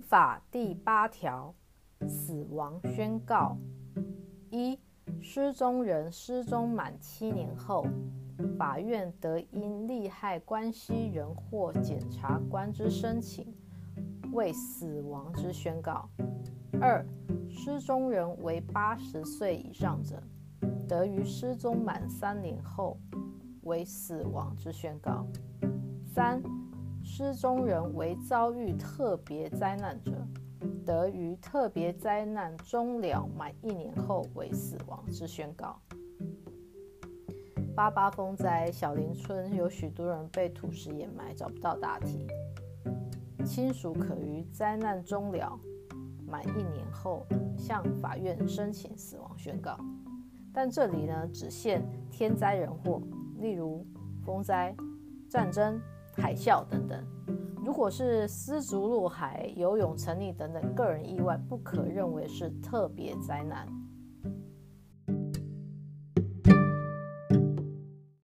法第八条，死亡宣告：一、失踪人失踪满七年后，法院得因利害关系人或检察官之申请，为死亡之宣告；二、失踪人为八十岁以上者，得于失踪满三年后，为死亡之宣告；三、失踪人为遭遇特别灾难者，得于特别灾难终了满一年后为死亡之宣告。八八风灾，小林村有许多人被土石掩埋，找不到大体。亲属可于灾难终了满一年后向法院申请死亡宣告。但这里呢，只限天灾人祸，例如风灾、战争。海啸等等，如果是失足入海、游泳沉溺等等个人意外，不可认为是特别灾难。